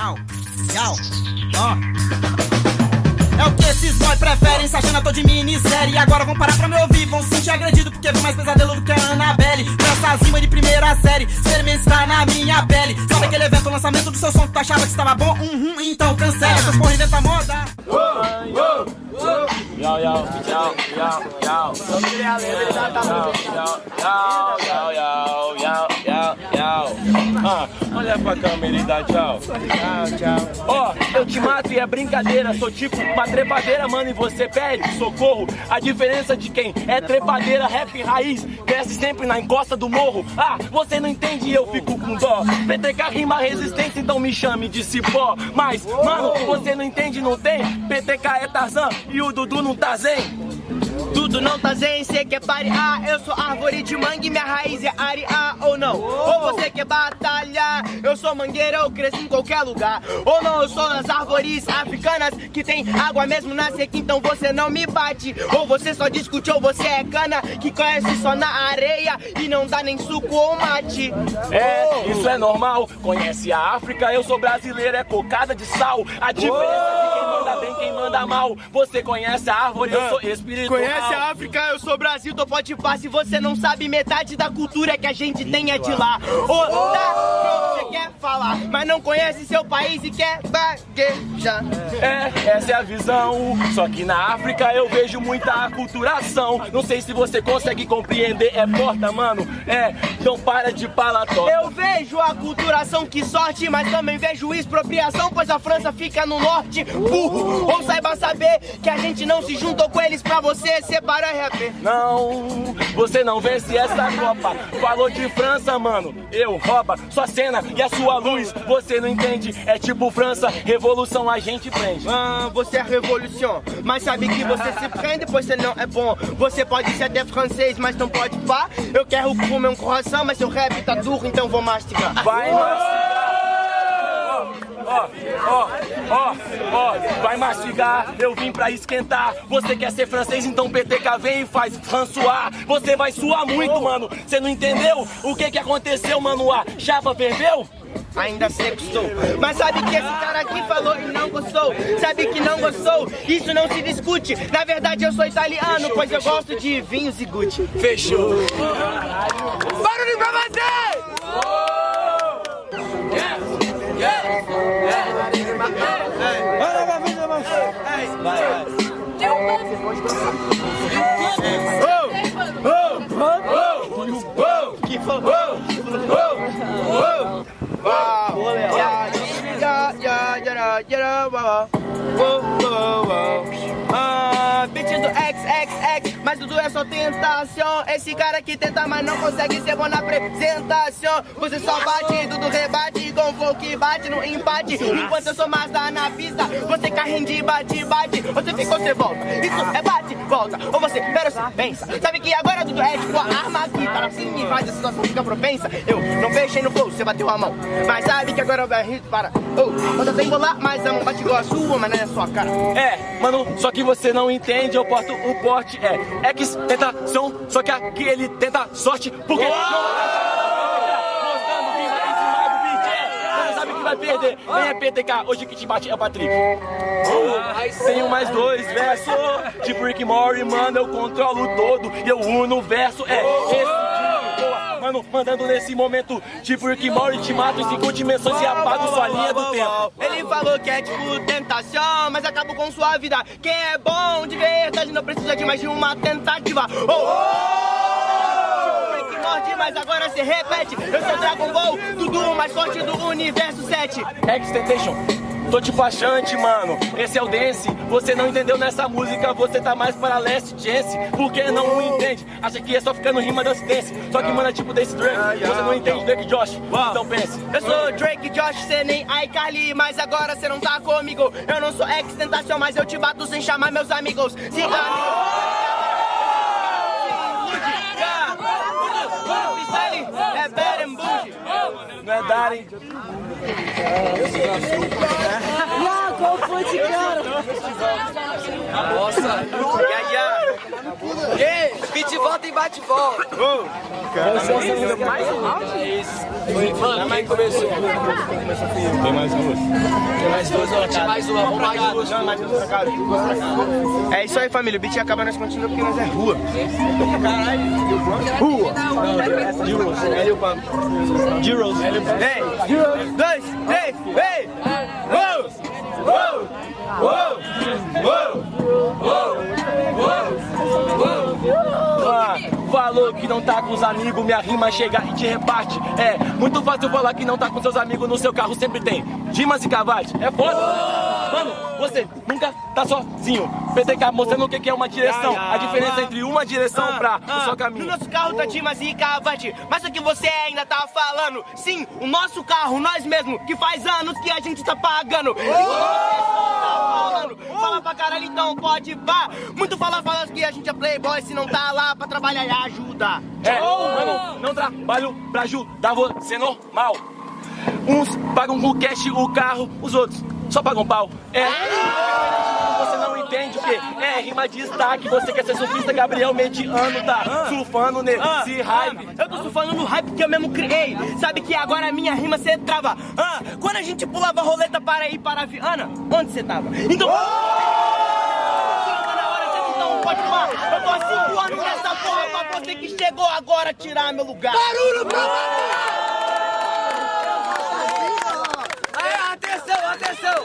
Yau, yau, ó. É o que esses boy preferem, se achando ator de minissérie. Agora vão parar pra me ouvir, vão se sentir agredido porque vem mais pesadelo do que a Annabelle. Nessa rima de primeira série, experimento está na minha pele. Sabe aquele evento, o lançamento do seu som que tu achava que estava bom? Uhum, então cancela, essas porra inventa moda. Yo, yo, yo, yo, yo. Yo, yo, olha pra câmera e dá tchau. Tchau, tchau. Ó, eu te mato e é brincadeira. Sou tipo uma trepadeira, mano, e você pede socorro. A diferença de quem é trepadeira, rap raiz, cresce sempre na encosta do morro. Ah, você não entende e eu fico com dó. PTK rima resistência, então me chame de cipó. Mas, mano, você não entende, não tem? PTK é Tarzan e o Dudu não tá zen. Tudo não tá zen, cê quer parear Eu sou árvore de mangue, minha raiz é arear ou não Ou você quer batalhar Eu sou mangueira, eu cresci em qualquer lugar. Ou não, eu sou nas árvores africanas Que tem água mesmo na seca, então você não me bate. Ou você só discute, ou você é cana Que conhece só na areia E não dá nem suco ou mate. É, isso é normal. Conhece a África, eu sou brasileiro, é cocada de sal. A diferença de quem manda bem, quem manda mal. Você conhece a árvore, eu sou espiritual. Conhece a África, eu sou Brasil, tô pode pá Se você não sabe, metade da cultura que a gente tem é de lá. Tá, quer falar Mas não conhece seu país e quer baguejar É, essa é a visão. Só que na África eu vejo muita aculturação. Não sei se você consegue compreender, é porta, mano. É, então para de palató. Eu vejo a culturação que sorte, mas também vejo expropriação, pois a França fica no norte. Burro, ou saiba saber que a gente não se juntou com eles pra você separar e. Não, você não vence essa Copa. Falou de França, mano. Eu rouba sua cena e a sua luz. Você não entende? É tipo França, revolução a gente prende. Ah, você é revolução, mas sabe que você se prende, pois você não é bom. Você pode ser até francês, mas não pode pá. Eu quero comer um coração, mas seu rap tá duro, então vou mastigar. Vai mastigar. Ó, ó, ó, ó, vai mastigar, eu vim pra esquentar. Você quer ser francês, então PTK vem e faz François. Você vai suar muito, mano. Você não entendeu o que que aconteceu, mano? A chapa ferveu? Ainda que estou. Mas sabe que esse cara aqui falou e não gostou? Sabe que não gostou? Isso não se discute. Na verdade, eu sou italiano, pois eu gosto de vinhos e Gucci. Fechou. Barulho pra você! Que foi? Uau! Ya, ya, ya, ya, ya, uau. Uou, tudo é só tentação. Esse cara que tenta, mas não consegue ser bom na apresentação. Você só bate, tudo rebate, com voo que bate no empate. Enquanto eu sou mais da na pista, você carrinho de bate, bate. Você fica, você volta. Isso é bate, volta. Ou você, pera, você pensa. Sabe que agora tudo é tipo a arma que tá assim e faz a situação ficar propensa. Eu não fechei no flow, você bateu a mão. Mas sabe que agora vai rir para. Oh, quando eu tenho lá, mas a mão bate igual a sua, mas não é a sua cara. É, mano, só que você não entende, eu porto o porte, é X tentação, só que aqui ele tenta sorte, porque não do beat, é, você sabe que vai perder, nem é PTK, hoje que te bate é o Patrick. Uh, tenho mais dois versos, tipo Rick Mori, mano, eu controlo todo, e eu uno o verso, é esse de. Mano, mandando nesse momento, tipo Rick Mori, te mato em cinco dimensões e apago sua linha do tempo. Ele falou que é tipo tentação, mas acabo com sua vida. Quem é bom de verdade não precisa de mais de uma tentativa. Oh, oh! Tipo Rick Morty, mas agora se repete. Eu sou Dragon Ball, tudo mais forte do universo 7. Extentation. Tô tipo achante, mano. Esse é o dance. Você não entendeu nessa música, você tá mais para leste. Por que não o entende? Acha que é só ficar no rima dance dance. Só que, mano, é tipo desse Drake. Você não entende Drake Josh. Então pense. Eu sou Drake Josh, cê nem iCarly, mas agora cê não tá comigo. Eu não sou ex-tentação, mas eu te bato sem chamar meus amigos. Se É Não é Darem. Ah, qual foi esse cara? Nossa. Ei, beat volta e bate volta. Mano, quem começou? Tem mais duas. Mais duas, ó. Mais uma, vamos mais duas. Não, mais duas pra cá, duas pra cá. É isso aí, família. O beat acaba, nós continuamos porque nós é rua. Rua. Giros. Lil Pump. Giros. Ei, dois, três, ei! Uou! Uou! Uou! Falou que não tá com os amigos, minha rima chega e te rebate. É muito fácil falar que não tá com seus amigos no seu carro, sempre tem Dimas e Cavate. É foda. Você nunca tá sozinho. PTK mostrando o que é uma direção. A diferença entre uma direção pra o seu No caminho. nosso carro tá Dimas e Cavate, mas o que você ainda tá falando? Sim, o nosso carro, nós mesmo, que faz anos que a gente tá pagando. Falando. Fala pra caralho, então pode vá. Muito fala, fala que a gente é playboy, se não tá lá pra trabalhar e ajuda. É, mano, não trabalho pra ajudar você normal. Uns pagam com cash o carro, os outros só pagam pau. É. Você não entende o que é rima de destaque. Você quer ser surfista, Gabriel Mediano tá surfando nesse hype. Eu tô surfando no hype que eu mesmo criei. Sabe que agora a minha rima cê trava. Ah, quando a gente pulava roleta para ir para a Viana, onde você tava? Então. Pá. Eu tô há cinco anos nessa porra pra você que chegou agora tirar meu lugar. Barulho pra atenção!